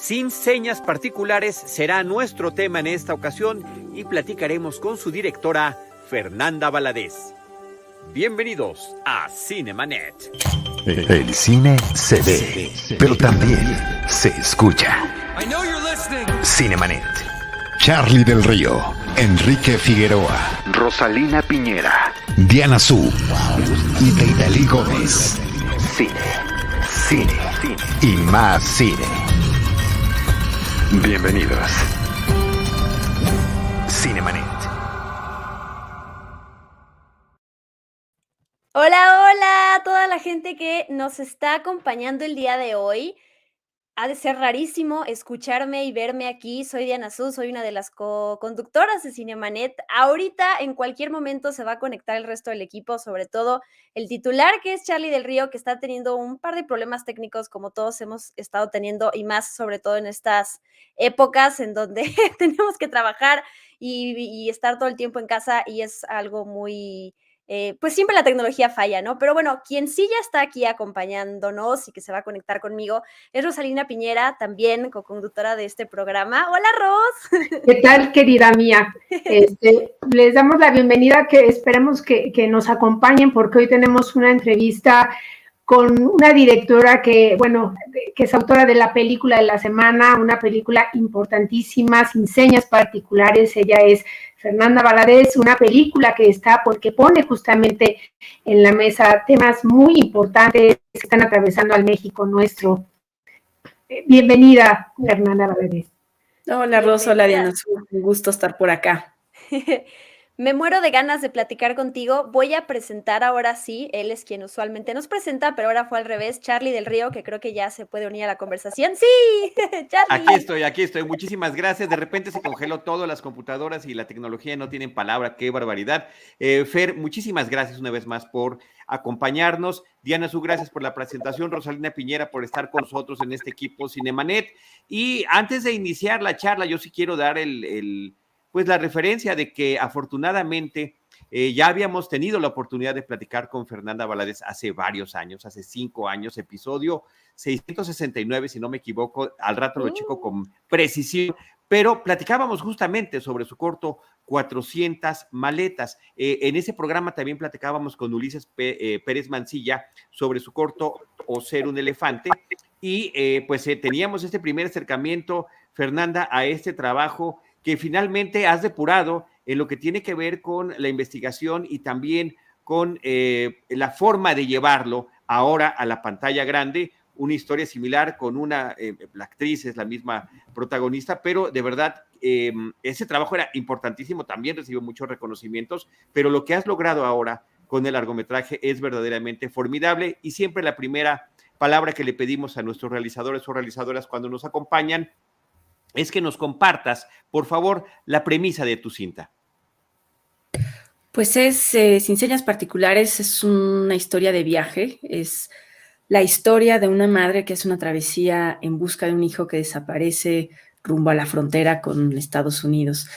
Sin señas particulares será nuestro tema en esta ocasión y platicaremos con su directora, Fernanda Valadez. Bienvenidos a Cinemanet. El cine se ve, pero también se escucha. Cinemanet. Charlie del Río, Enrique Figueroa, Rosalina Piñera, Diana Su y Deidali Gómez. Cine, cine, cine y más cine. Bienvenidos. Cinemanet. Hola, hola a toda la gente que nos está acompañando el día de hoy. Ha de ser rarísimo escucharme y verme aquí. Soy Diana Su, soy una de las co-conductoras de Cinemanet. Ahorita, en cualquier momento, se va a conectar el resto del equipo, sobre todo el titular, que es Charlie del Río, que está teniendo un par de problemas técnicos, como todos hemos estado teniendo, y más sobre todo en estas épocas en donde tenemos que trabajar y, y estar todo el tiempo en casa, y es algo muy eh, pues siempre la tecnología falla, ¿no? Pero bueno, quien sí ya está aquí acompañándonos y que se va a conectar conmigo es Rosalina Piñera, también co-conductora de este programa. Hola, Ros. ¿Qué tal, querida mía? Este, les damos la bienvenida, que esperemos que, que nos acompañen porque hoy tenemos una entrevista con una directora que, bueno, que es autora de la película de la semana, una película importantísima, sin señas particulares. Ella es Fernanda Valadez, una película que está, porque pone justamente en la mesa temas muy importantes que están atravesando al México nuestro. Eh, bienvenida, Fernanda Valadez. Hola, Rosa, hola, Diana. Un gusto estar por acá. Me muero de ganas de platicar contigo. Voy a presentar ahora sí, él es quien usualmente nos presenta, pero ahora fue al revés, Charlie del Río, que creo que ya se puede unir a la conversación. Sí, Charlie. Aquí estoy, aquí estoy. Muchísimas gracias. De repente se congeló todo, las computadoras y la tecnología no tienen palabra. Qué barbaridad. Eh, Fer, muchísimas gracias una vez más por acompañarnos. Diana Su, gracias por la presentación. Rosalina Piñera por estar con nosotros en este equipo Cinemanet. Y antes de iniciar la charla, yo sí quiero dar el pues la referencia de que afortunadamente eh, ya habíamos tenido la oportunidad de platicar con Fernanda Valadez hace varios años, hace cinco años, episodio 669, si no me equivoco, al rato lo chico con mm. precisión, pero platicábamos justamente sobre su corto 400 maletas. Eh, en ese programa también platicábamos con Ulises eh, Pérez Mancilla sobre su corto O ser un elefante y pues teníamos este primer acercamiento, Fernanda, a este trabajo que finalmente has depurado en lo que tiene que ver con la investigación y también con eh, la forma de llevarlo ahora a la pantalla grande. Una historia similar con una, eh, la actriz es la misma protagonista, pero de verdad eh, ese trabajo era importantísimo, también recibió muchos reconocimientos, pero lo que has logrado ahora con el largometraje es verdaderamente formidable y siempre la primera palabra que le pedimos a nuestros realizadores o realizadoras cuando nos acompañan es que nos compartas, por favor, la premisa de tu cinta. Pues es, eh, sin señas particulares, es una historia de viaje, es la historia de una madre que hace una travesía en busca de un hijo que desaparece rumbo a la frontera con Estados Unidos.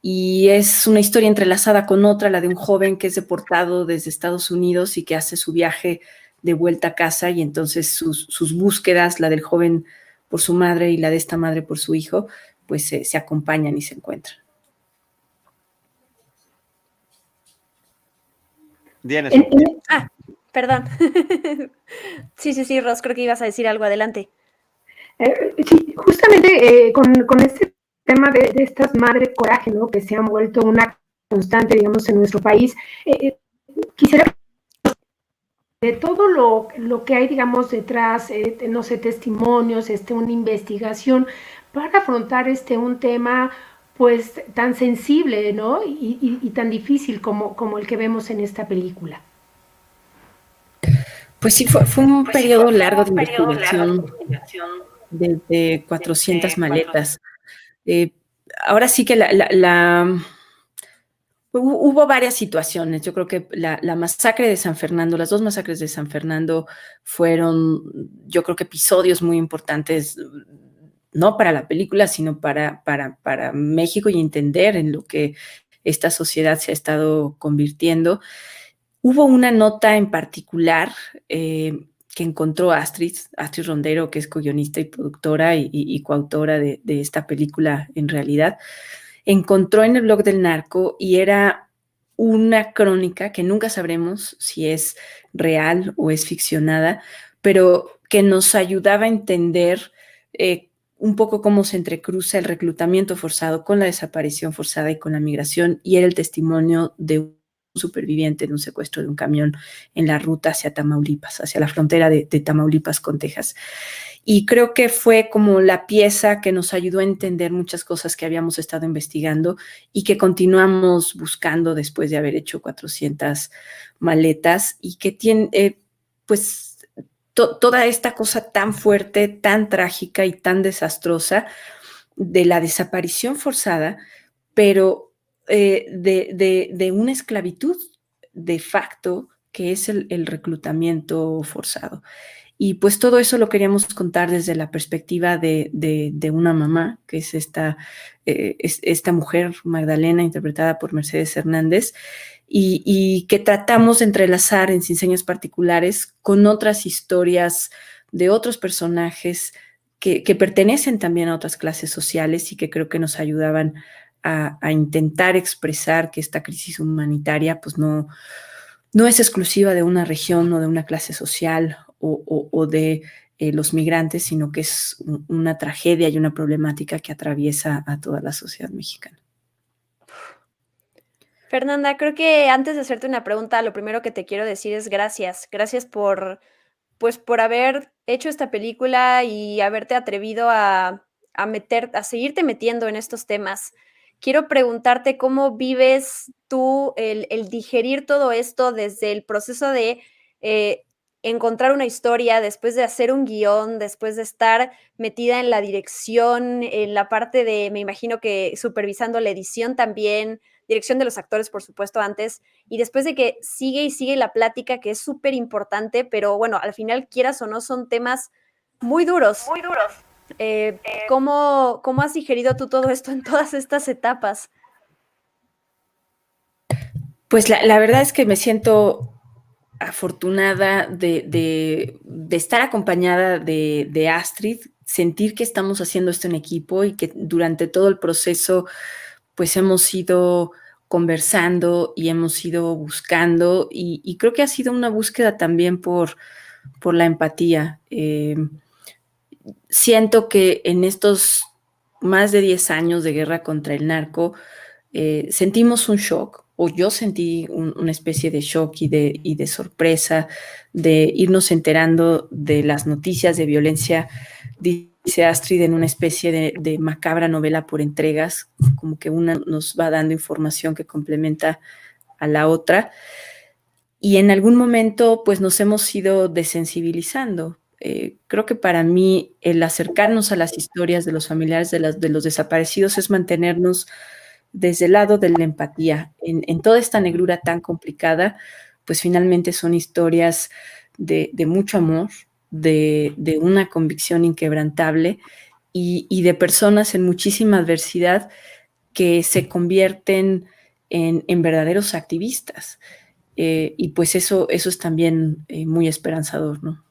Y es una historia entrelazada con otra, la de un joven que es deportado desde Estados Unidos y que hace su viaje de vuelta a casa y entonces sus, sus búsquedas, la del joven por su madre y la de esta madre por su hijo, pues se acompañan y se encuentran. Diana. ah, perdón. sí, sí, sí, Ros, creo que ibas a decir algo. Adelante. Eh, sí, justamente eh, con, este tema de, estas madres coraje, ¿no? Que se han vuelto una constante, digamos, en nuestro país. Eh, quisiera de todo lo, que hay, digamos, detrás, eh, no sé, testimonios, este, una investigación, para afrontar este, un tema pues tan sensible, ¿no? Y, tan difícil como, como el que vemos en esta película. Pues sí, fue, un pues periodo largo de investigación, de 400 maletas. Eh, ahora sí que la Hubo varias situaciones. Yo creo que la, masacre de San Fernando, las dos masacres de San Fernando fueron, yo creo que episodios muy importantes, no para la película, sino para, para, para México y entender en lo que esta sociedad se ha estado convirtiendo. Hubo una nota en particular eh, que encontró Astrid, Astrid Rondero, que es co-guionista y productora y, coautora de, esta película en realidad, encontró en el blog del narco y era una crónica que nunca sabremos si es real o es ficcionada, pero que nos ayudaba a entender eh, un poco cómo se entrecruza el reclutamiento forzado con la desaparición forzada y con la migración, y era el testimonio de superviviente de un secuestro de un camión en la ruta hacia Tamaulipas, hacia la frontera de, Tamaulipas con Texas. Y creo que fue como la pieza que nos ayudó a entender muchas cosas que habíamos estado investigando y que continuamos buscando después de haber hecho 400 maletas y que tiene, eh, pues toda esta cosa tan fuerte, tan trágica y tan desastrosa de la desaparición forzada, pero eh, de, una esclavitud de facto que es el, reclutamiento forzado. Y pues todo eso lo queríamos contar desde la perspectiva de, una mamá, que es esta, eh, esta mujer, Magdalena, interpretada por Mercedes Hernández, y, que tratamos de entrelazar en Sin Particulares con otras historias de otros personajes que, pertenecen también a otras clases sociales y que creo que nos ayudaban a, intentar expresar que esta crisis humanitaria pues no, no es exclusiva de una región o de una clase social o, de eh, los migrantes, sino que es una tragedia y una problemática que atraviesa a toda la sociedad mexicana. Fernanda, creo que antes de hacerte una pregunta, lo primero que te quiero decir es gracias. Gracias por, pues, por haber hecho esta película y haberte atrevido a, a meter, a seguirte metiendo en estos temas. Quiero preguntarte cómo vives tú el, digerir todo esto desde el proceso de eh, encontrar una historia, después de hacer un guion, después de estar metida en la dirección, en la parte de, me imagino que supervisando la edición también, dirección de los actores, por supuesto, antes, y después de que sigue y sigue la plática, que es súper importante, pero bueno, al final, quieras o no, son temas muy duros. Muy duros. Eh, ¿cómo, ¿Cómo has digerido tú todo esto en todas estas etapas? Pues la, verdad es que me siento afortunada de, estar acompañada de, de, Astrid, sentir que estamos haciendo esto en equipo y que durante todo el proceso pues hemos ido conversando y hemos ido buscando y, creo que ha sido una búsqueda también por, por la empatía. Eh, siento que en estos más de 10 años de guerra contra el narco, eh, sentimos un shock, o yo sentí una especie de shock y de, y de sorpresa de irnos enterando de las noticias de violencia dice Astrid, en una especie de, macabra novela por entregas, como que una nos va dando información que complementa a la otra. Y en algún momento, pues nos hemos ido desensibilizando. Eh, creo que para mí el acercarnos a las historias de los familiares de, de los desaparecidos es mantenernos desde el lado de la empatía. En, en toda esta negrura tan complicada, pues finalmente son historias de, de mucho amor, de, una convicción inquebrantable y, de personas en muchísima adversidad que se convierten en, verdaderos activistas. Eh, y pues eso, eso es también eh, muy esperanzador, ¿no?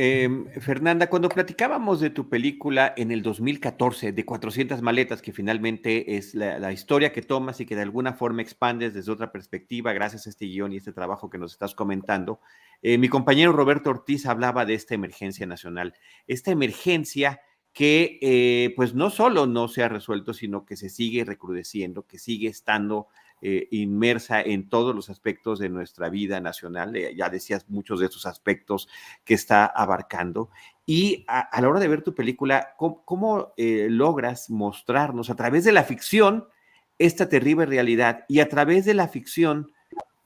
Em, Fernanda, cuando platicábamos de tu película en el 2014, de 400 maletas, que finalmente es la, historia que tomas y que de alguna forma expandes desde otra perspectiva, gracias a este guion y este trabajo que nos estás comentando, eh, mi compañero Roberto Ortiz hablaba de esta emergencia nacional, esta emergencia que eh, pues no solo no se ha resuelto, sino que se sigue recrudeciendo, que sigue estando eh, inmersa en todos los aspectos de nuestra vida nacional. Eh, ya decías muchos de esos aspectos que está abarcando. Y a, la hora de ver tu película, ¿cómo, eh, logras mostrarnos a través de la ficción esta terrible realidad y a través de la ficción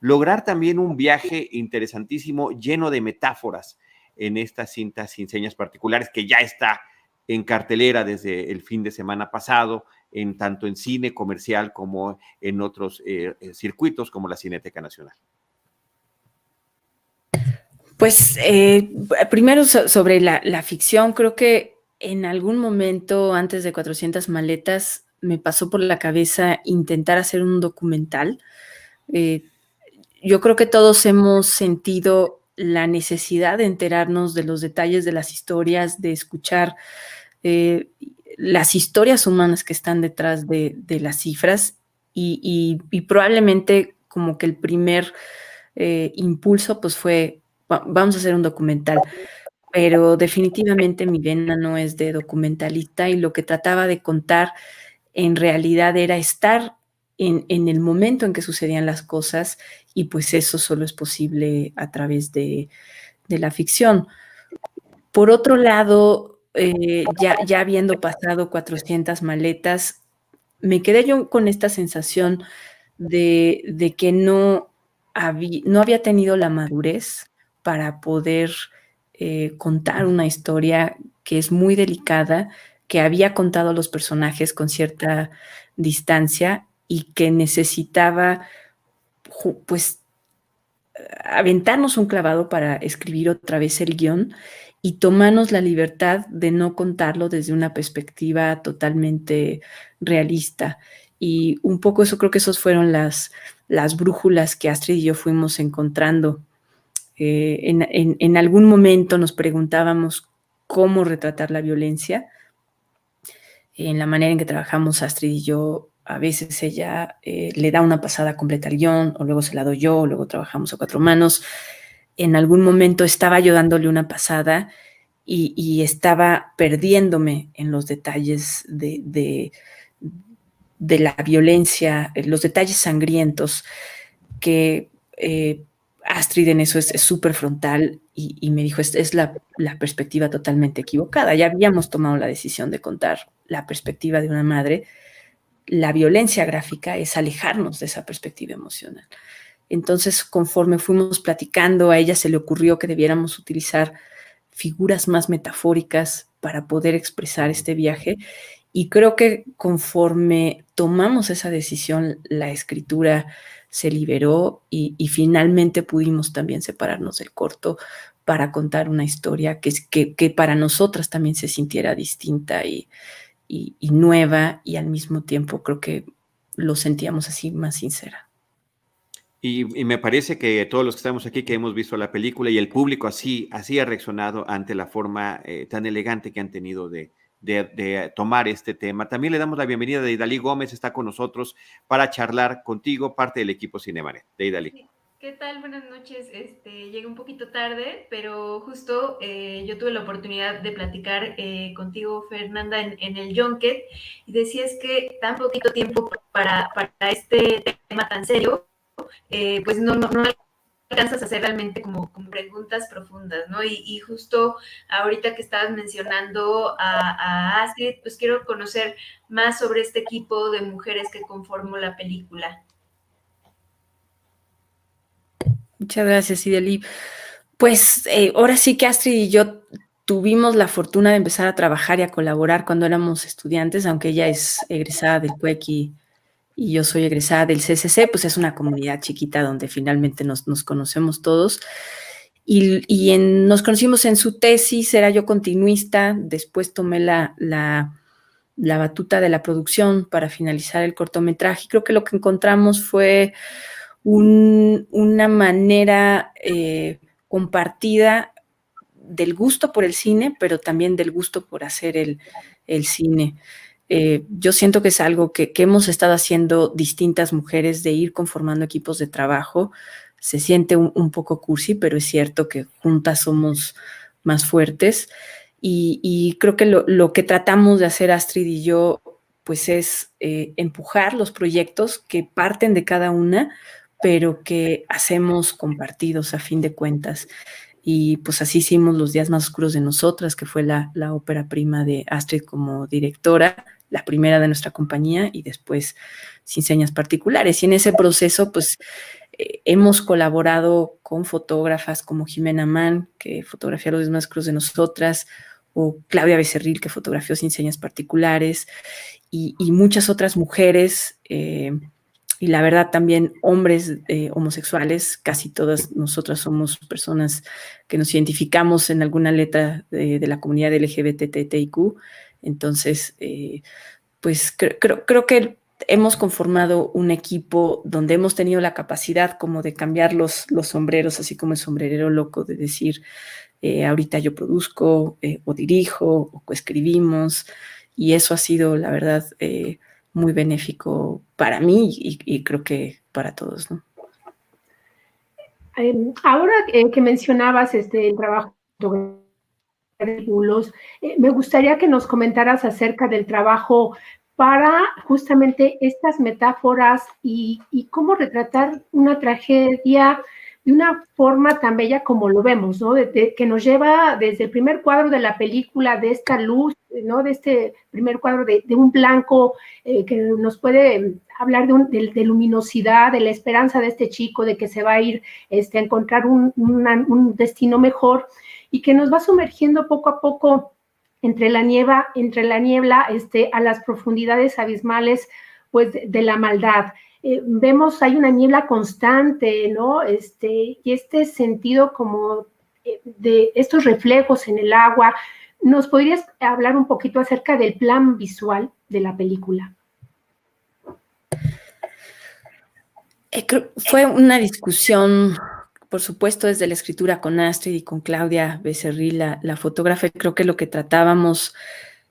lograr también un viaje interesantísimo lleno de metáforas en esta cinta sin señas particulares que ya está en cartelera desde el fin de semana pasado, en tanto en cine comercial como en otros eh, eh, circuitos como la Cineteca Nacional? Pues eh, primero sobre la, ficción, creo que en algún momento antes de 400 maletas me pasó por la cabeza intentar hacer un documental. yo creo que todos hemos sentido la necesidad de enterarnos de los detalles de las historias, de escuchar las historias humanas que están detrás de, las cifras y, probablemente como que el primer eh, impulso pues fue, vamos a hacer un documental, pero definitivamente mi vena no es de documentalista y lo que trataba de contar en realidad era estar en, el momento en que sucedían las cosas y pues eso solo es posible a través de, la ficción. Por otro lado, eh, ya, habiendo pasado 400 maletas, me quedé yo con esta sensación de, que no, no había tenido la madurez para poder eh, contar una historia que es muy delicada, que había contado a los personajes con cierta distancia y que necesitaba, pues, aventarnos un clavado para escribir otra vez el guion y tomarnos la libertad de no contarlo desde una perspectiva totalmente realista. Y un poco eso creo que esas fueron las, las brújulas que Astrid y yo fuimos encontrando. Eh, en, en algún momento nos preguntábamos cómo retratar la violencia. En la manera en que trabajamos Astrid y yo a veces ella eh, le da una pasada completa al guion, o luego se la doy yo, o luego trabajamos a cuatro manos. En algún momento estaba yo dándole una pasada y, estaba perdiéndome en los detalles de, la violencia, los detalles sangrientos, que eh, Astrid en eso es súper frontal y, me dijo, es, es la, la perspectiva totalmente equivocada. Ya habíamos tomado la decisión de contar la perspectiva de una madre, la violencia gráfica es alejarnos de esa perspectiva emocional. Entonces, conforme fuimos platicando, a ella se le ocurrió que debiéramos utilizar figuras más metafóricas para poder expresar este viaje. Y creo que conforme tomamos esa decisión, la escritura se liberó y, finalmente pudimos también separarnos del corto para contar una historia que, que, para nosotras también se sintiera distinta y, nueva y al mismo tiempo creo que lo sentíamos así más sincera. Y, me parece que todos los que estamos aquí, que hemos visto la película y el público así, así ha reaccionado ante la forma eh, tan elegante que han tenido de, de, tomar este tema. También le damos la bienvenida de Idalí Gómez, está con nosotros para charlar contigo, parte del equipo Cinemanet. De Idalí. ¿Qué tal? Buenas noches. Este, llegué un poquito tarde, pero justo eh, yo tuve la oportunidad de platicar eh, contigo, Fernanda, en, el Junket, y decías que tan poquito tiempo para, para este tema tan serio, eh, pues no, no, no, alcanzas a hacer realmente como, preguntas profundas, ¿no? Y, justo ahorita que estabas mencionando a, a Astrid, pues quiero conocer más sobre este equipo de mujeres que conformó la película. Muchas gracias, Ideli. Pues eh, ahora sí que Astrid y yo tuvimos la fortuna de empezar a trabajar y a colaborar cuando éramos estudiantes, aunque ella es egresada del CUEC y, yo soy egresada del CCC, pues es una comunidad chiquita donde finalmente nos, conocemos todos. Y, nos conocimos en su tesis, era yo continuista, después tomé la, la, la batuta de la producción para finalizar el cortometraje. Creo que lo que encontramos fue una manera eh, compartida del gusto por el cine, pero también del gusto por hacer el, cine. Eh, yo siento que es algo que, hemos estado haciendo distintas mujeres de ir conformando equipos de trabajo. Se siente un, poco cursi, pero es cierto que juntas somos más fuertes. Y, creo que lo, que tratamos de hacer Astrid y yo, pues es eh, empujar los proyectos que parten de cada una, pero que hacemos compartidos a fin de cuentas. Y pues así hicimos Los días más oscuros de nosotras, que fue la, ópera prima de Astrid como directora, la primera de nuestra compañía y después Sin Señas Particulares. Y en ese proceso, pues eh, hemos colaborado con fotógrafas como Jimena Mann, que fotografía Los más oscuros de nosotras, o Claudia Becerril, que fotografió Sin Señas Particulares, y, muchas otras mujeres. Eh, y la verdad también hombres eh, homosexuales, casi todas nosotras somos personas que nos identificamos en alguna letra de, la comunidad LGBTTIQ. Entonces, eh, pues creo, creo que hemos conformado un equipo donde hemos tenido la capacidad como de cambiar los, los sombreros, así como el sombrerero loco de decir, eh, ahorita yo produzco eh, o dirijo o coescribimos y eso ha sido, la verdad, muy benéfico para mí y, creo que para todos, ¿no? Em, ahora que mencionabas este, el trabajo me gustaría que nos comentaras acerca del trabajo para justamente estas metáforas y, cómo retratar una tragedia de una forma tan bella como lo vemos, ¿no? que nos lleva desde el primer cuadro de la película, de esta luz, ¿no? De este primer cuadro de, un blanco eh, que nos puede hablar de, luminosidad, de la esperanza de este chico, de que se va a ir este, a encontrar un, un destino mejor y que nos va sumergiendo poco a poco entre la niebla, entre la niebla este, a las profundidades abismales pues, de, la maldad. Eh, vemos, hay una niebla constante, ¿no? Este, y este sentido como eh, de estos reflejos en el agua. ¿Nos podrías hablar un poquito acerca del plan visual de la película? Eh, fue una discusión por supuesto, desde la escritura con Astrid y con Claudia Becerril, la, fotógrafa, creo que lo que tratábamos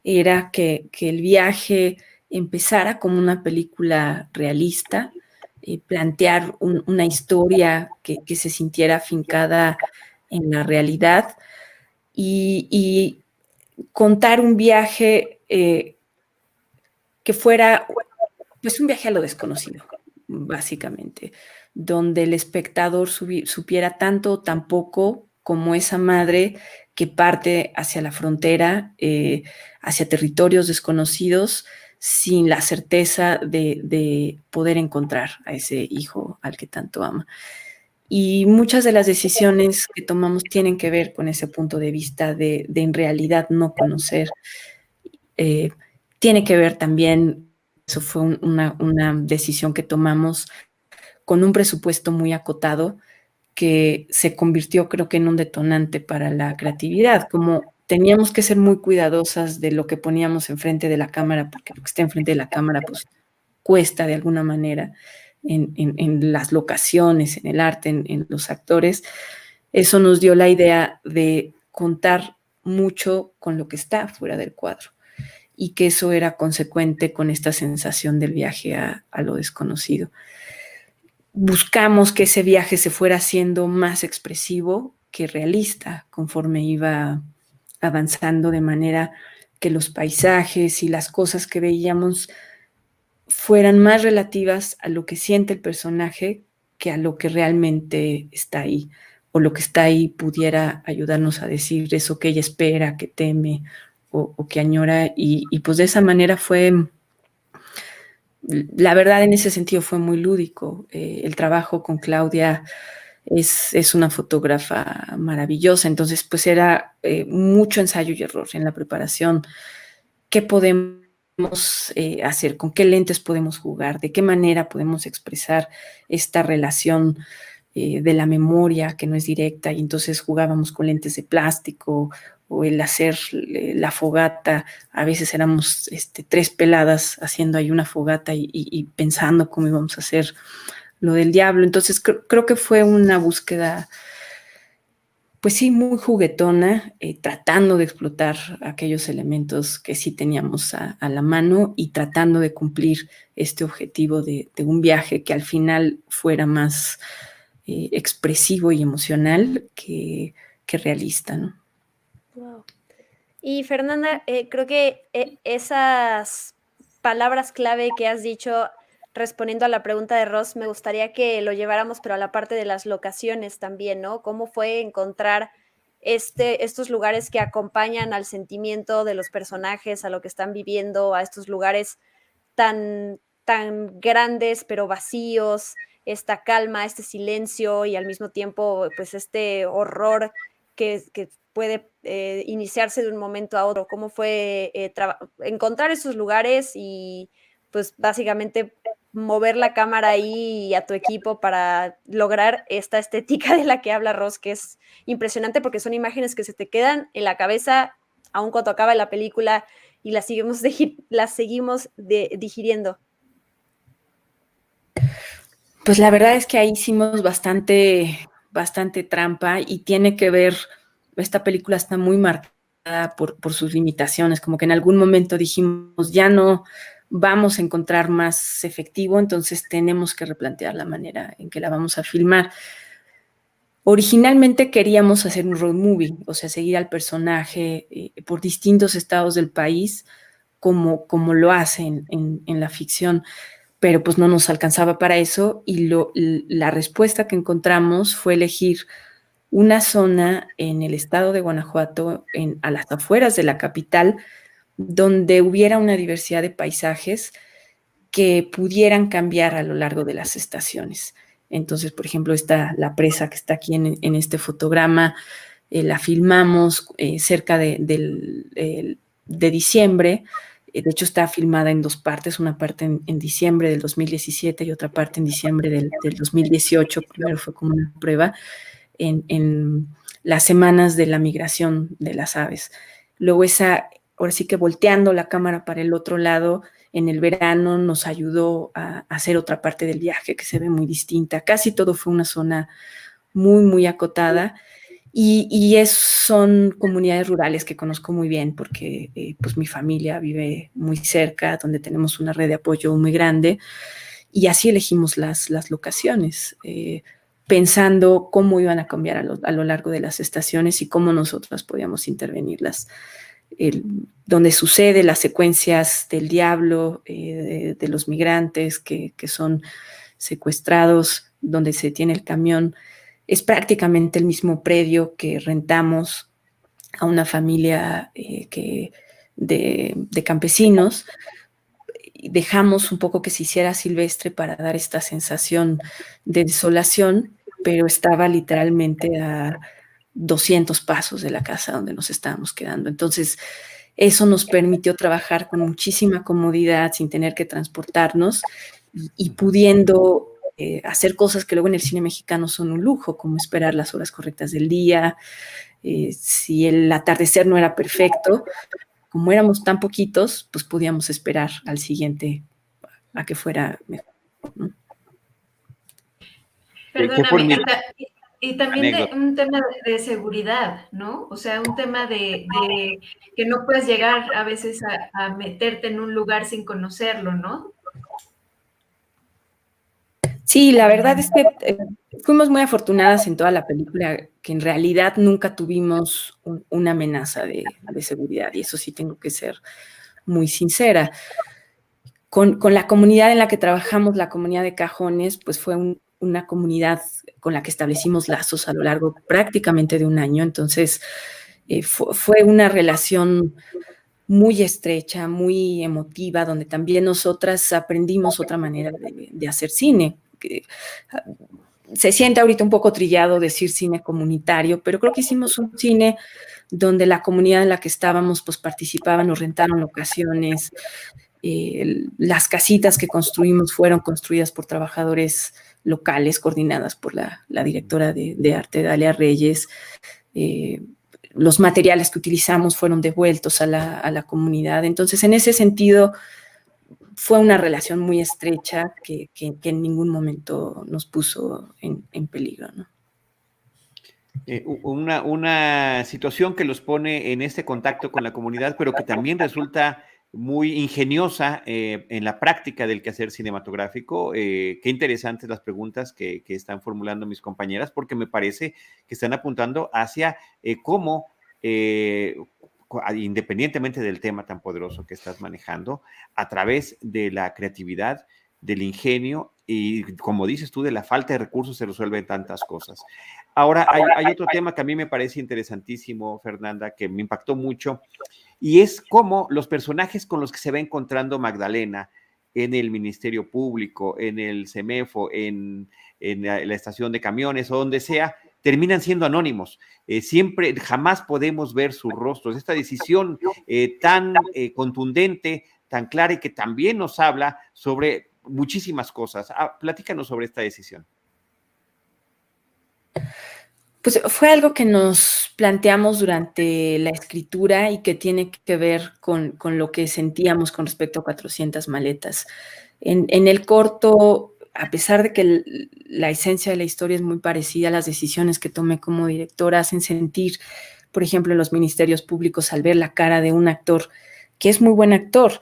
era que, el viaje empezara como una película realista, eh, plantear una historia que, se sintiera afincada en la realidad y, contar un viaje eh, que fuera pues un viaje a lo desconocido, básicamente donde el espectador supiera tanto o tan poco como esa madre que parte hacia la frontera, eh, hacia territorios desconocidos, sin la certeza de, poder encontrar a ese hijo al que tanto ama. Y muchas de las decisiones que tomamos tienen que ver con ese punto de vista de, en realidad no conocer. Eh, tiene que ver también, eso fue una, una decisión que tomamos con un presupuesto muy acotado que se convirtió creo que en un detonante para la creatividad, como teníamos que ser muy cuidadosas de lo que poníamos enfrente de la cámara, porque lo que está enfrente de la cámara pues cuesta de alguna manera en, las locaciones, en el arte, en, los actores. Eso nos dio la idea de contar mucho con lo que está fuera del cuadro y que eso era consecuente con esta sensación del viaje a lo desconocido buscamos que ese viaje se fuera haciendo más expresivo que realista conforme iba avanzando de manera que los paisajes y las cosas que veíamos fueran más relativas a lo que siente el personaje que a lo que realmente está ahí o lo que está ahí pudiera ayudarnos a decir eso que ella espera, que teme o, que añora y, y pues de esa manera fue la verdad en ese sentido fue muy lúdico. Eh, el trabajo con Claudia es, una fotógrafa maravillosa, entonces pues era eh, mucho ensayo y error en la preparación. ¿Qué podemos eh, hacer? ¿Con qué lentes podemos jugar? ¿De qué manera podemos expresar esta relación? de la memoria que no es directa y entonces jugábamos con lentes de plástico o el hacer eh, la fogata, a veces éramos este, tres peladas haciendo ahí una fogata y, pensando cómo íbamos a hacer lo del diablo. Entonces creo que fue una búsqueda, pues sí, muy juguetona, eh, tratando de explotar aquellos elementos que sí teníamos a, la mano y tratando de cumplir este objetivo de, un viaje que al final fuera más eh, expresivo y emocional que, que realista, ¿no? Y Fernanda, eh, creo que eh, esas palabras clave que has dicho respondiendo a la pregunta de Ross, me gustaría que lo lleváramos, pero a la parte de las locaciones también, ¿no? ¿Cómo fue encontrar este, estos lugares que acompañan al sentimiento de los personajes, a lo que están viviendo, a estos lugares tan, tan grandes pero vacíos, esta calma, este silencio y al mismo tiempo, pues este horror que, que puede eh, iniciarse de un momento a otro, cómo fue eh, encontrar esos lugares y pues básicamente mover la cámara ahí y a tu equipo para lograr esta estética de la que habla Ross, que es impresionante porque son imágenes que se te quedan en la cabeza aun cuando acaba la película y las seguimos, las seguimos digiriendo. Pues la verdad es que ahí hicimos bastante, bastante trampa y tiene que ver, esta película está muy marcada por, sus limitaciones, como que en algún momento dijimos, ya no vamos a encontrar más efectivo, entonces tenemos que replantear la manera en que la vamos a filmar. Originalmente queríamos hacer un road movie, o sea, seguir al personaje eh, por distintos estados del país, como, como lo hacen en, la ficción, pero pues no nos alcanzaba para eso y la respuesta que encontramos fue elegir una zona en el estado de Guanajuato, en, a las afueras de la capital, donde hubiera una diversidad de paisajes que pudieran cambiar a lo largo de las estaciones. Entonces, por ejemplo, está la presa que está aquí en, este fotograma, eh, la filmamos eh, cerca de, de, diciembre. Eh, de hecho, está filmada en dos partes, una parte en, diciembre del 2017 y otra parte en diciembre del, 2018. Primero fue como una prueba en, las semanas de la migración de las aves. Luego esa, ahora sí que volteando la cámara para el otro lado, en el verano nos ayudó a, hacer otra parte del viaje que se ve muy distinta. Casi todo fue una zona muy, muy acotada. Y, es, son comunidades rurales que conozco muy bien porque eh, pues mi familia vive muy cerca, donde tenemos una red de apoyo muy grande y así elegimos las, las locaciones, eh, pensando cómo iban a cambiar a lo, a lo, largo de las estaciones y cómo nosotras podíamos intervenirlas donde sucede las secuencias del diablo, eh, de, los migrantes que, son secuestrados, donde se tiene el camión, es prácticamente el mismo predio que rentamos a una familia eh, que, de, de, campesinos. Dejamos un poco que se hiciera silvestre para dar esta sensación de desolación, pero estaba literalmente a 200 pasos de la casa donde nos estábamos quedando. Entonces, eso nos permitió trabajar con muchísima comodidad, sin tener que transportarnos y, pudiendo eh, hacer cosas que luego en el cine mexicano son un lujo, como esperar las horas correctas del día, eh, si el atardecer no era perfecto, como éramos tan poquitos, pues podíamos esperar al siguiente a que fuera mejor. Y también de, un tema de, seguridad, ¿no? O sea, un tema de, que no puedes llegar a veces a, meterte en un lugar sin conocerlo, ¿no? Sí, la verdad es que eh, fuimos muy afortunadas en toda la película, que en realidad nunca tuvimos una amenaza de, seguridad, y eso sí tengo que ser muy sincera. Con, con, la comunidad en la que trabajamos, la comunidad de cajones, pues fue un, una comunidad con la que establecimos lazos a lo largo prácticamente de un año. Entonces, eh, fue una relación muy estrecha, muy emotiva, donde también nosotras aprendimos otra manera de, hacer cine. Ah, se siente ahorita un poco trillado decir cine comunitario, pero creo que hicimos un cine donde la comunidad en la que estábamos pues participaba, nos rentaron locaciones, eh, las casitas que construimos fueron construidas por trabajadores locales coordinadas por la, directora de, arte Dalia Reyes. Eh, los materiales que utilizamos fueron devueltos a la, comunidad. Entonces, en ese sentido, fue una relación muy estrecha que, en ningún momento nos puso en, peligro. Eh, una, una, situación que los pone en este contacto con la comunidad, pero que también resulta muy ingeniosa eh, en la práctica del quehacer cinematográfico. Eh, qué interesantes las preguntas que, están formulando mis compañeras, porque me parece que están apuntando hacia eh, cómo, independientemente del tema tan poderoso que estás manejando, a través de la creatividad, del ingenio y, como dices tú, de la falta de recursos se resuelven tantas cosas. Ahora, hay otro tema que a mí me parece interesantísimo, Fernanda, que me impactó mucho y es como los personajes con los que se va encontrando Magdalena en el Ministerio Público, en el CEMEFO, en, la, estación de camiones o donde sea, terminan siendo anónimos. Eh, siempre, jamás podemos ver sus rostros. Esta decisión eh, tan eh, contundente, tan clara y que también nos habla sobre muchísimas cosas. Ah, platícanos sobre esta decisión. Pues fue algo que nos planteamos durante la escritura y que tiene que ver con, lo que sentíamos con respecto a 400 maletas. En, el corto a pesar de que la esencia de la historia es muy parecida, las decisiones que tomé como directora hacen sentir, por ejemplo, en los ministerios públicos al ver la cara de un actor que es muy buen actor,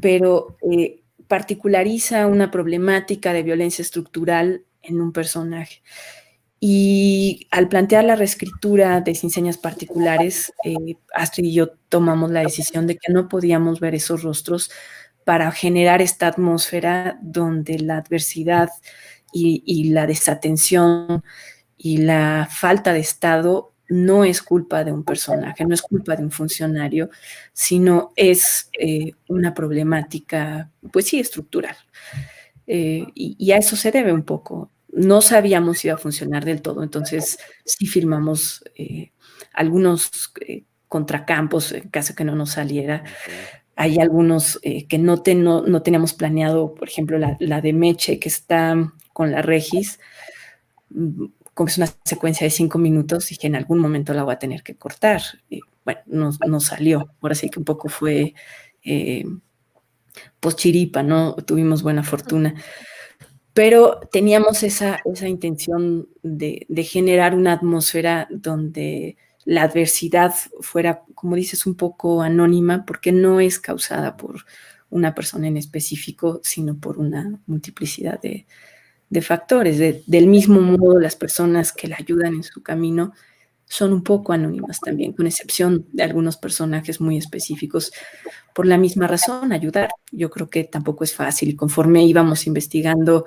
pero eh, particulariza una problemática de violencia estructural en un personaje. Y al plantear la reescritura de Sin Señas Particulares, eh, Astrid y yo tomamos la decisión de que no podíamos ver esos rostros para generar esta atmósfera donde la adversidad y, la desatención y la falta de Estado no es culpa de un personaje, no es culpa de un funcionario, sino es eh, una problemática, pues sí, estructural. Eh, y, a eso se debe un poco. No sabíamos si iba a funcionar del todo, entonces sí firmamos eh, algunos contracampos en caso que no nos saliera. Hay algunos eh, que no, no, teníamos planeado, por ejemplo, la, de Meche, que está con la Regis, mm, como es una secuencia de cinco minutos y que en algún momento la voy a tener que cortar. Y, bueno, no, salió. Ahora sí que un poco fue eh, pues chiripa, ¿no? Tuvimos buena fortuna. Pero teníamos esa, esa intención de, de generar una atmósfera donde la adversidad fuera, como dices, un poco anónima, porque no es causada por una persona en específico, sino por una multiplicidad de, factores. del mismo modo, las personas que la ayudan en su camino son un poco anónimas también, con excepción de algunos personajes muy específicos, por la misma razón, ayudar. Yo creo que tampoco es fácil conforme íbamos investigando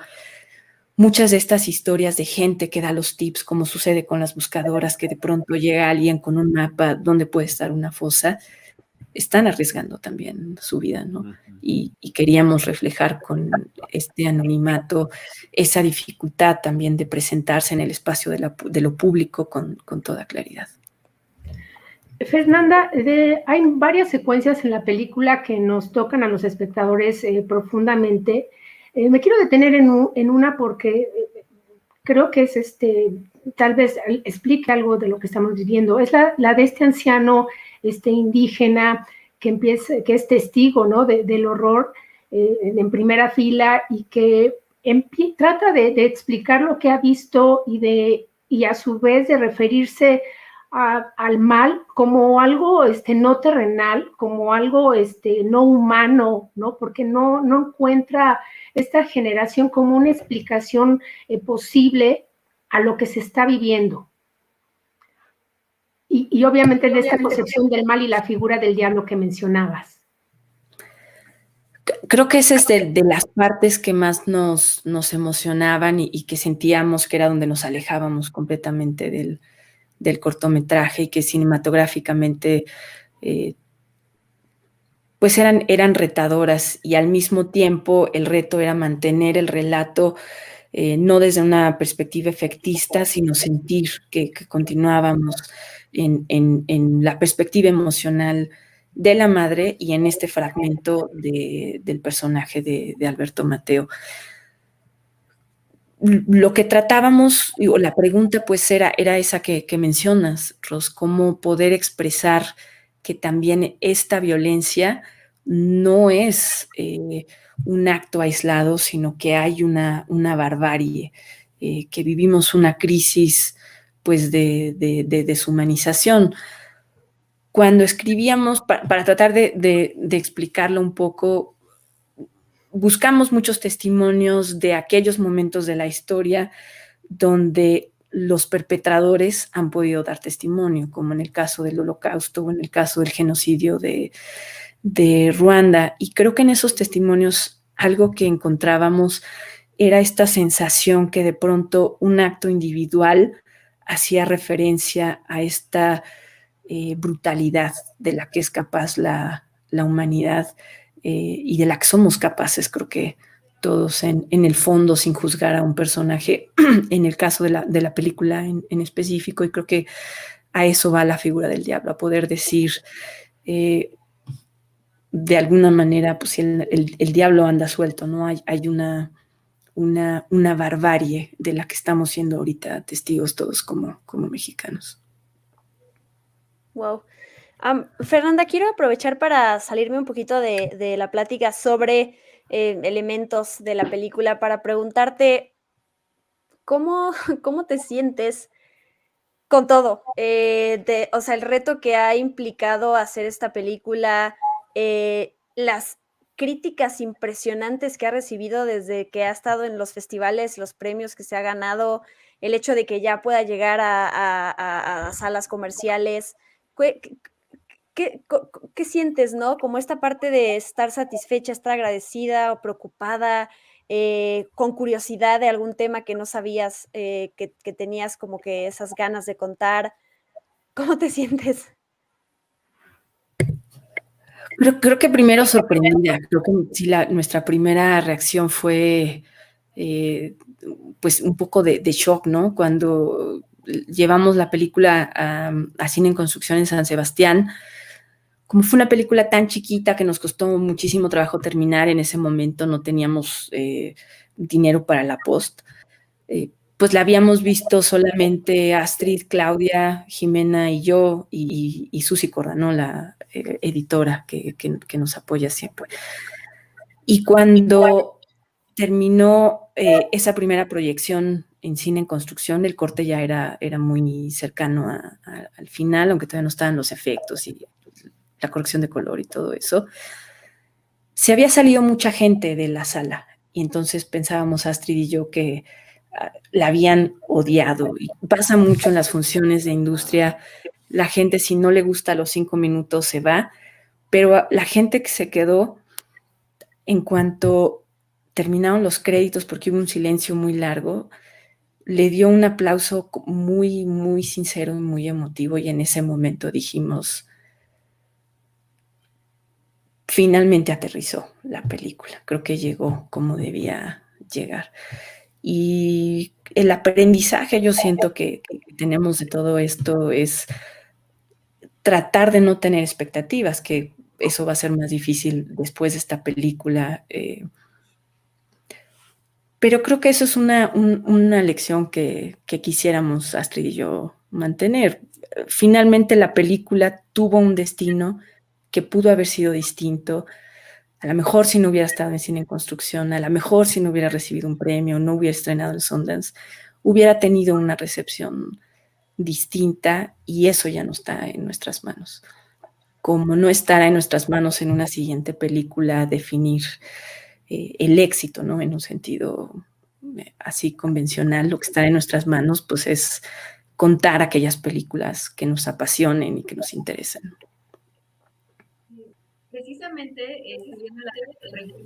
muchas de estas historias de gente que da los tips, como sucede con las buscadoras, que de pronto llega alguien con un mapa donde puede estar una fosa, están arriesgando también su vida, ¿no? y, queríamos reflejar con este anonimato esa dificultad también de presentarse en el espacio de, lo público con, toda claridad. Fernanda, hay varias secuencias en la película que nos tocan a los espectadores eh, profundamente eh, me quiero detener en, una porque eh, creo que es este, tal vez explique algo de lo que estamos viviendo. Es la, de este anciano este indígena que, empieza, que es testigo ¿no? del horror eh, en primera fila y que trata de, de, explicar lo que ha visto y, de, y a su vez de referirse al mal como algo este, no terrenal, como algo este, no humano, ¿no? Porque no, no encuentra esta generación como una explicación eh, posible a lo que se está viviendo. Y, obviamente en esta concepción del mal y la figura del diablo que mencionabas. Creo que esa es de, las partes que más nos, nos emocionaban y, que sentíamos que era donde nos alejábamos completamente del, del cortometraje y que cinematográficamente eh, pues eran, eran retadoras y al mismo tiempo el reto era mantener el relato eh, no desde una perspectiva efectista, sino sentir que, continuábamos en, la perspectiva emocional de la madre y en este fragmento del personaje de, Alberto Mateo. Lo que tratábamos, o la pregunta pues era, era esa que, mencionas, Ros, cómo poder expresar que también esta violencia no es eh, un acto aislado, sino que hay una, una barbarie, eh, que vivimos una crisis pues de, deshumanización. Cuando escribíamos, para, tratar de, de explicarlo un poco, buscamos muchos testimonios de aquellos momentos de la historia donde los perpetradores han podido dar testimonio, como en el caso del holocausto o en el caso del genocidio de, Ruanda. Y creo que en esos testimonios algo que encontrábamos era esta sensación que de pronto un acto individual hacía referencia a esta eh, brutalidad de la que es capaz la, la humanidad eh, y de la que somos capaces, creo que todos en, el fondo, sin juzgar a un personaje, en el caso de la, película en, específico, y creo que a eso va la figura del diablo, a poder decir, eh, de alguna manera, pues el, el, diablo anda suelto, ¿no? Hay, hay una, una, una, barbarie de la que estamos siendo ahorita testigos todos como, como mexicanos. Wow. Fernanda, quiero aprovechar para salirme un poquito de, la plática sobre eh, elementos de la película para preguntarte cómo, cómo te sientes con todo. Eh, o sea, el reto que ha implicado hacer esta película, eh, las críticas impresionantes que ha recibido desde que ha estado en los festivales, los premios que se ha ganado, el hecho de que ya pueda llegar a, salas comerciales. ¿Qué, qué, sientes, no? Como esta parte de estar satisfecha, estar agradecida o preocupada, eh, con curiosidad de algún tema que no sabías eh, que, tenías como que esas ganas de contar. ¿Cómo te sientes? Creo, que primero sorprendida. Creo que sí, la, nuestra primera reacción fue eh, pues un poco de, shock, ¿no? Cuando llevamos la película a, Cine en Construcción en San Sebastián, como fue una película tan chiquita que nos costó muchísimo trabajo terminar en ese momento, no teníamos eh, dinero para la post, eh, pues la habíamos visto solamente Astrid, Claudia, Jimena y yo y, y Susi Cordano, la eh, editora que, nos apoya siempre. Y cuando terminó esa primera proyección en cine en construcción, el corte ya era, era muy cercano al final, aunque todavía no estaban los efectos y la corrección de color y todo eso, se había salido mucha gente de la sala y entonces pensábamos Astrid y yo que ah, la habían odiado y pasa mucho en las funciones de industria, la gente si no le gusta los cinco minutos se va, pero la gente que se quedó en cuanto terminaron los créditos porque hubo un silencio muy largo, le dio un aplauso muy, muy sincero y muy emotivo y en ese momento dijimos, finalmente aterrizó la película. Creo que llegó como debía llegar. Y el aprendizaje yo siento que, tenemos de todo esto es tratar de no tener expectativas, que eso va a ser más difícil después de esta película. Eh, pero creo que eso es una, una lección que, que, quisiéramos, Astrid y yo, mantener. Finalmente la película tuvo un destino que pudo haber sido distinto. A lo mejor si no hubiera estado en cine en construcción, a lo mejor si no hubiera recibido un premio, no hubiera estrenado en Sundance, hubiera tenido una recepción distinta y eso ya no está en nuestras manos. Como no estará en nuestras manos en una siguiente película definir eh, el éxito, ¿no? En un sentido eh, así convencional, lo que está en nuestras manos, pues es contar aquellas películas que nos apasionen y que nos interesen precisamente eh,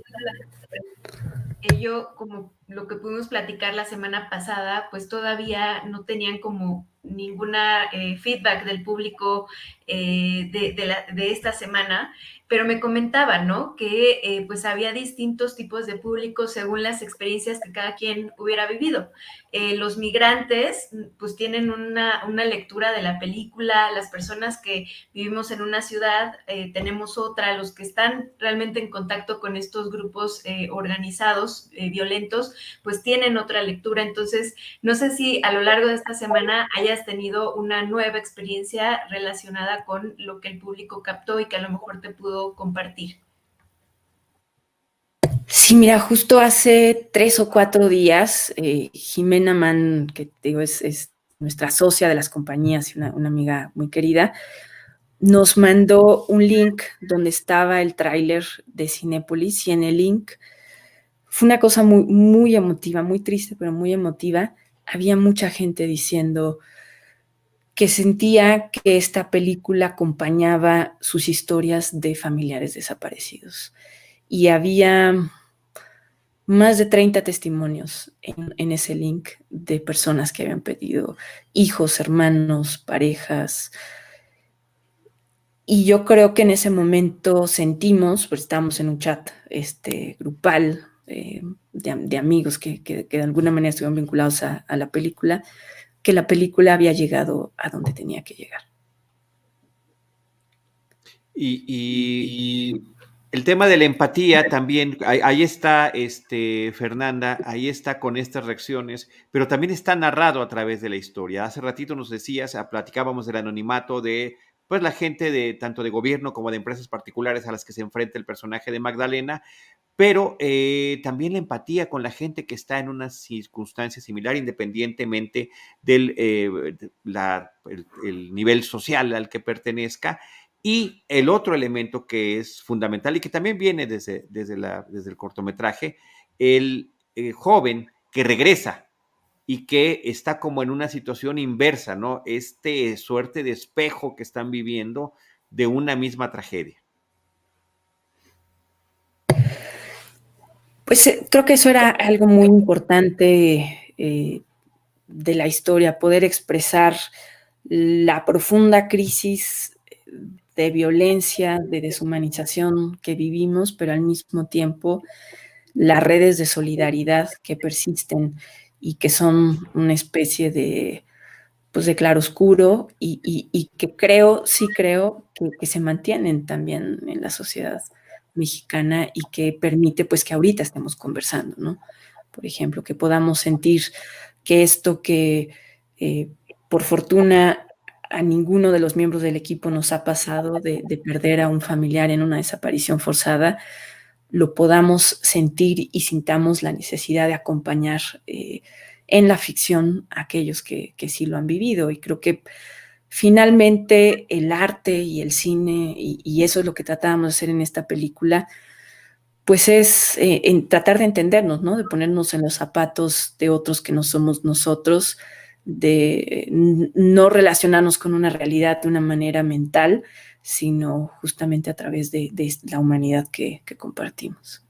ello, como lo que pudimos platicar la semana pasada, pues todavía no tenían como ninguna eh, feedback del público eh, de, esta semana, pero me comentaban, ¿no? Que eh, pues había distintos tipos de públicos según las experiencias que cada quien hubiera vivido. los migrantes, pues tienen una, una, lectura de la película, las personas que vivimos en una ciudad tenemos otra, los que están realmente en contacto con estos grupos organizados, violentos, pues tienen otra lectura. Entonces, no sé si a lo largo de esta semana hayas tenido una nueva experiencia relacionada con lo que el público captó y que a lo mejor te pudo compartir. Sí, mira, justo hace tres o cuatro días, eh, Jimena Mann, que digo es, nuestra socia de las compañías y una, amiga muy querida, nos mandó un link donde estaba el tráiler de Cinépolis y en el link fue una cosa muy, muy emotiva, muy triste, pero muy emotiva. Había mucha gente diciendo, que sentía que esta película acompañaba sus historias de familiares desaparecidos. Y había más de 30 testimonios en, ese link de personas que habían pedido hijos, hermanos, parejas. Y yo creo que en ese momento sentimos, pues estábamos en un chat este, grupal eh, de, amigos que, de alguna manera estuvieron vinculados a la película, que la película había llegado a donde tenía que llegar. Y, el tema de la empatía también, ahí, está este, Fernanda, ahí está con estas reacciones, pero también está narrado a través de la historia. Hace ratito nos decías, platicábamos del anonimato de pues la gente de tanto de gobierno como de empresas particulares a las que se enfrenta el personaje de Magdalena, pero eh, también la empatía con la gente que está en una circunstancia similar, independientemente del eh, el, nivel social al que pertenezca. Y el otro elemento que es fundamental y que también viene desde, desde, la, desde el cortometraje, el eh, joven que regresa y que está como en una situación inversa, ¿no? Este suerte de espejo que están viviendo de una misma tragedia. Pues eh, creo que eso era algo muy importante eh, de la historia, poder expresar la profunda crisis de violencia, de deshumanización que vivimos, pero al mismo tiempo las redes de solidaridad que persisten y que son una especie de, pues de claroscuro y, y, que creo, sí creo que, se mantienen también en la sociedad mexicana y que permite pues que ahorita estemos conversando, ¿no? Por ejemplo, que podamos sentir que esto que eh, por fortuna a ninguno de los miembros del equipo nos ha pasado de, perder a un familiar en una desaparición forzada, lo podamos sentir y sintamos la necesidad de acompañar eh, en la ficción a aquellos que, sí lo han vivido. Y creo que finalmente el arte y el cine, y, eso es lo que tratábamos de hacer en esta película, pues es eh, en tratar de entendernos, ¿no? De ponernos en los zapatos de otros que no somos nosotros, de no relacionarnos con una realidad de una manera mental, sino justamente a través de, la humanidad que, compartimos.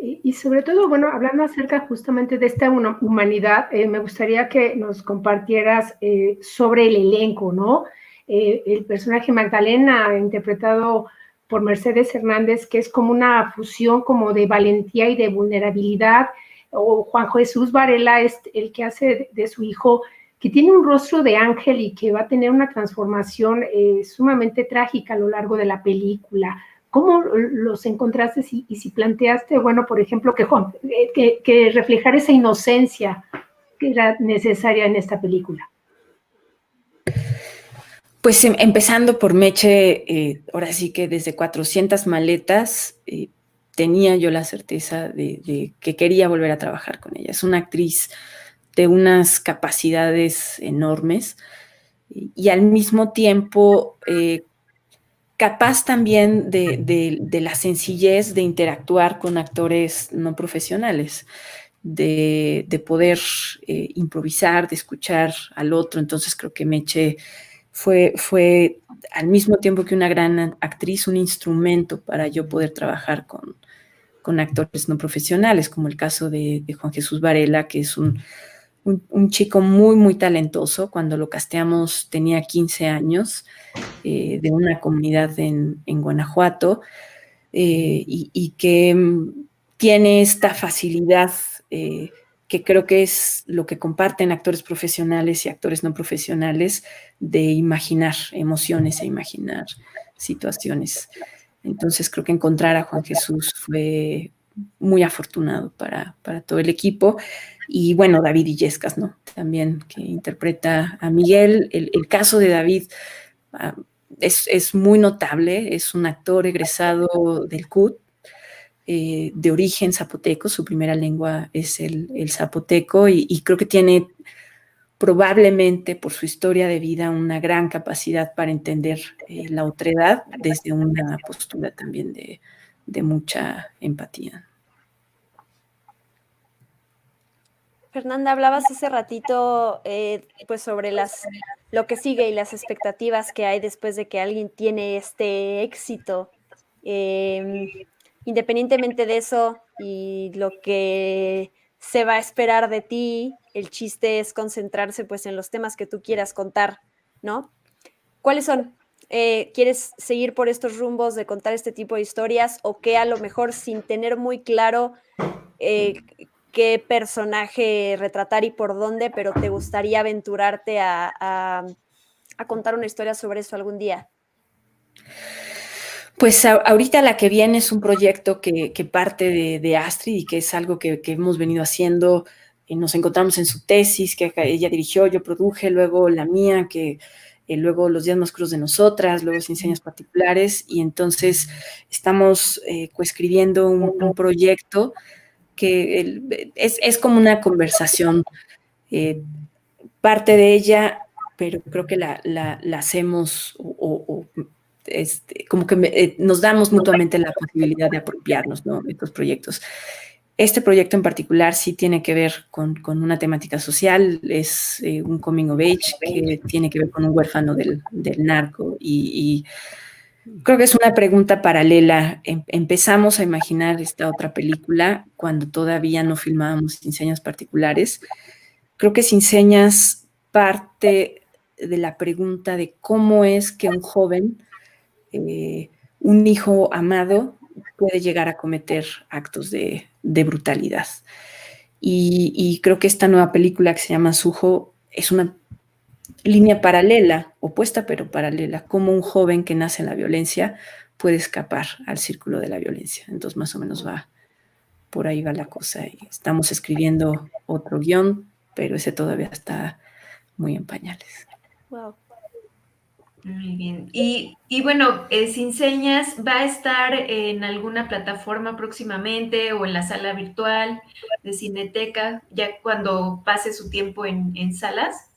Y, sobre todo, bueno, hablando acerca justamente de esta humanidad, eh, me gustaría que nos compartieras eh, sobre el elenco, ¿no? Eh, el personaje Magdalena, interpretado por Mercedes Hernández, que es como una fusión como de valentía y de vulnerabilidad, o Juan Jesús Varela es el que hace de su hijo que tiene un rostro de ángel y que va a tener una transformación eh, sumamente trágica a lo largo de la película. ¿Cómo los encontraste y, si planteaste, bueno, por ejemplo, que, eh, que, reflejar esa inocencia que era necesaria en esta película? Pues em, empezando por Meche, eh, ahora sí que desde 400 maletas tenía yo la certeza de, que quería volver a trabajar con ella. Es una actriz de unas capacidades enormes y, al mismo tiempo eh, capaz también de, la sencillez de interactuar con actores no profesionales, de, poder eh, improvisar, de escuchar al otro. Entonces creo que Meche fue, fue al mismo tiempo que una gran actriz, un instrumento para yo poder trabajar con, actores no profesionales, como el caso de Juan Jesús Varela, que es un un, chico muy, muy talentoso. Cuando lo casteamos tenía 15 años, eh, de una comunidad en, Guanajuato, eh, y, que mm, tiene esta facilidad eh, que creo que es lo que comparten actores profesionales y actores no profesionales, de imaginar emociones e imaginar situaciones. Entonces creo que encontrar a Juan Jesús fue muy afortunado para, para todo el equipo. Y bueno, David Illescas, ¿no? También que interpreta a Miguel. El, caso de David ah, es, muy notable, es un actor egresado del CUT, eh, de origen zapoteco, su primera lengua es el, zapoteco y, creo que tiene probablemente por su historia de vida una gran capacidad para entender eh, la otredad desde una postura también de, de mucha empatía. Fernanda, hablabas hace ratito eh, pues sobre las, lo que sigue y las expectativas que hay después de que alguien tiene este éxito. Em, independientemente de eso y lo que se va a esperar de ti, el chiste es concentrarse pues en los temas que tú quieras contar, ¿no? ¿Cuáles son? Eh, ¿Quieres seguir por estos rumbos de contar este tipo de historias o que a lo mejor sin tener muy claro eh, qué personaje retratar y por dónde, pero te gustaría aventurarte a, contar una historia sobre eso algún día? Pues ahorita la que viene es un proyecto que, parte de, Astrid y que es algo que, hemos venido haciendo. Y nos encontramos en su tesis que ella dirigió, yo produje, luego la mía, que eh, luego Los días más crudos de nosotras, luego Sin señas particulares, y entonces estamos eh, coescribiendo un, proyecto que es, como una conversación, eh, parte de ella, pero creo que la, hacemos o, este, como que nos damos mutuamente la posibilidad de apropiarnos de estos proyectos. Este proyecto en particular sí tiene que ver con, una temática social, es eh, un coming of age que tiene que ver con un huérfano del, narco y, creo que es una pregunta paralela. Em, empezamos a imaginar esta otra película cuando todavía no filmábamos Sin Señas Particulares. Creo que Sin Señas parte de la pregunta de cómo es que un joven, eh, un hijo amado, puede llegar a cometer actos de, brutalidad. Y, creo que esta nueva película que se llama Sujo es una línea paralela, opuesta pero paralela, como un joven que nace en la violencia puede escapar al círculo de la violencia. Entonces más o menos va, por ahí va la cosa. estamos escribiendo otro guion, pero ese todavía está muy en pañales. Wow. Muy bien. Y, bueno, eh, Sin Señas va a estar en alguna plataforma próximamente o en la sala virtual de Cineteca, ya cuando pase su tiempo en, salas.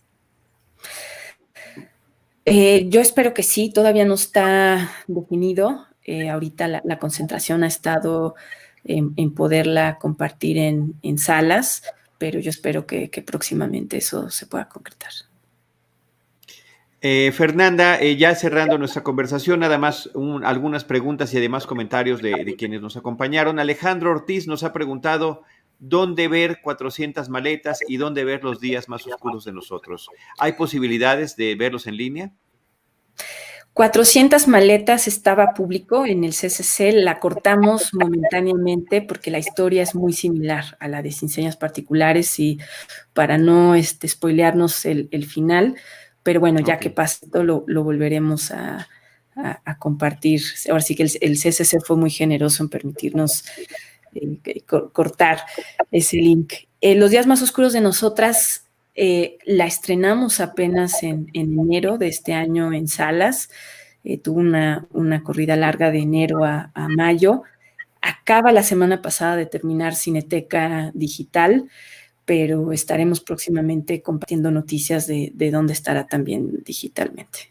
Eh, yo espero que sí, todavía no está definido. Eh, ahorita la, concentración ha estado en, poderla compartir en, salas, pero yo espero que próximamente eso se pueda concretar. Eh, Fernanda, ya cerrando nuestra conversación, nada más algunas preguntas y además comentarios de, quienes nos acompañaron. Alejandro Ortiz nos ha preguntado dónde ver 400 maletas y dónde ver los días más oscuros de nosotros. ¿Hay posibilidades de verlos en línea? 400 maletas estaba público en el CCC, la cortamos momentáneamente porque la historia es muy similar a la de Sin Particulares y para no este, spoilearnos el, el final, pero bueno, ya que pase lo, lo volveremos a, compartir. Ahora sí que el, CCC fue muy generoso en permitirnos eh, cortar ese link. Eh, los días más oscuros de nosotras eh, la estrenamos apenas en, enero de este año en salas. tuvo una, una, corrida larga de enero a, a, mayo. Acaba la semana pasada de terminar Cineteca Digital pero estaremos próximamente compartiendo noticias de, dónde estará también digitalmente.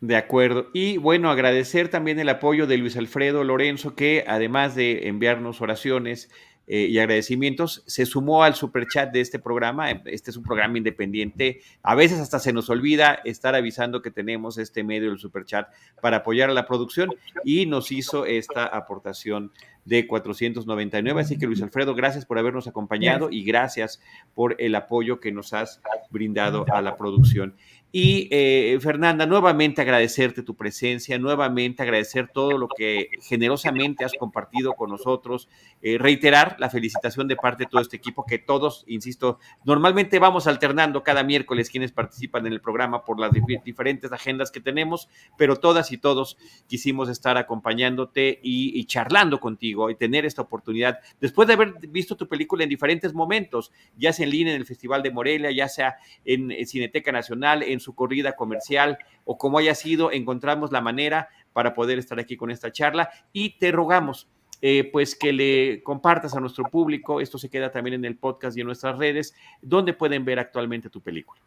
De acuerdo. Y bueno, agradecer también el apoyo de Luis Alfredo Lorenzo, que además de enviarnos oraciones eh, y agradecimientos, se sumó al superchat de este programa. Este es un programa independiente. A veces hasta se nos olvida estar avisando que tenemos este medio del superchat para apoyar a la producción y nos hizo esta aportación de 499. Así que Luis Alfredo, gracias por habernos acompañado y gracias por el apoyo que nos has brindado a la producción. Y eh, Fernanda, nuevamente agradecerte tu presencia, nuevamente agradecer todo lo que generosamente has compartido con nosotros, eh, reiterar la felicitación de parte de todo este equipo, que todos, insisto, normalmente vamos alternando cada miércoles quienes participan en el programa por las diferentes agendas que tenemos, pero todas y todos quisimos estar acompañándote y, charlando contigo y tener esta oportunidad, después de haber visto tu película en diferentes momentos, ya sea en línea en el Festival de Morelia, ya sea en, en Cineteca Nacional, en su corrida comercial o como haya sido, encontramos la manera para poder estar aquí con esta charla y te rogamos. Eh, pues que le compartas a nuestro público, esto se queda también en el podcast y en nuestras redes, donde pueden ver actualmente tu película.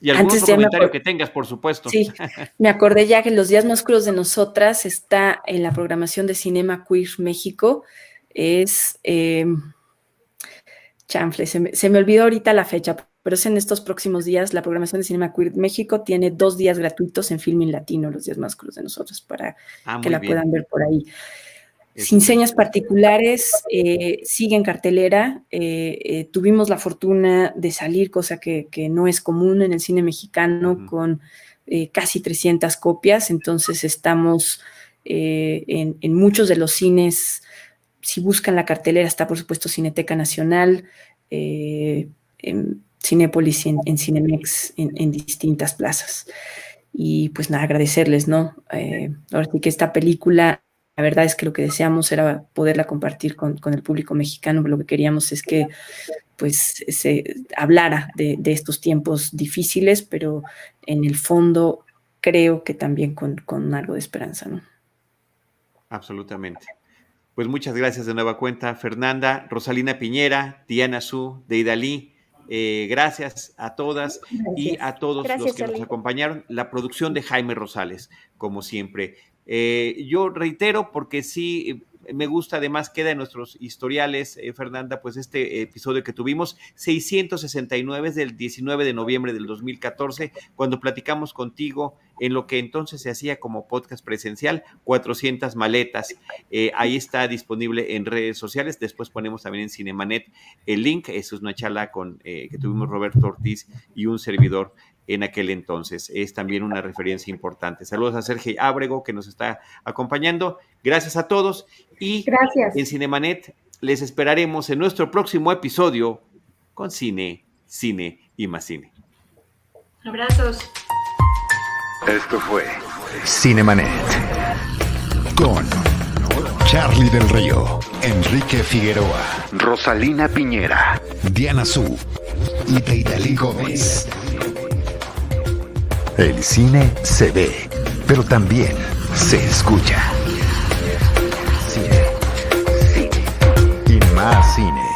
Y algún otro comentario que tengas, por supuesto. Sí, me acordé ya que Los Días Más Crudos de Nosotras está en la programación de Cinema Queer México. Es. Eh, chanfle, se me, se me, olvidó ahorita la fecha, pero es en estos próximos días. La programación de Cinema Queer México tiene dos días gratuitos en Filming Latino, los días más crudos de nosotros, para ah, que la puedan ver por ahí. Sin señas particulares, eh, sigue en cartelera. Eh, eh, tuvimos la fortuna de salir, cosa que, no es común en el cine mexicano, con casi 300 copias. Entonces estamos en, en, muchos de los cines. Si buscan la cartelera, está por supuesto Cineteca Nacional. En, Cinépolis y en, Cinemex en, distintas plazas. Y pues nada, agradecerles, ¿no? Eh, ahora sí que esta película la verdad es que lo que deseamos era poderla compartir con, el público mexicano, lo que queríamos es que pues se hablara de, estos tiempos difíciles, pero en el fondo creo que también con, con algo de esperanza, ¿no? Absolutamente. Pues muchas gracias de nueva cuenta, Fernanda, Rosalina Piñera, Diana Su, Deidalí. Eh, gracias a todas y a todos los que nos acompañaron. La producción de Jaime Rosales, como siempre. Eh, yo reitero, porque sí me gusta, además queda en nuestros historiales, eh, Fernanda, pues este episodio que tuvimos, 669 es del 19 de noviembre del 2014, cuando platicamos contigo en lo que entonces se hacía como podcast presencial, 400 maletas. Eh, ahí está disponible en redes sociales, después ponemos también en Cinemanet el link, eso es una charla con, eh, que tuvimos Roberto Ortiz y un servidor en aquel entonces. Es también una referencia importante. Saludos a Sergio Ábrego que nos está acompañando. Gracias a todos y Gracias. en Cinemanet les esperaremos en nuestro próximo episodio con cine, cine y más cine. Abrazos. Esto fue Cinemanet con Charlie del Río, Enrique Figueroa, Rosalina Piñera, Diana Su y Teitali Gómez. El cine se ve, pero también se escucha. Cine, cine y más cine.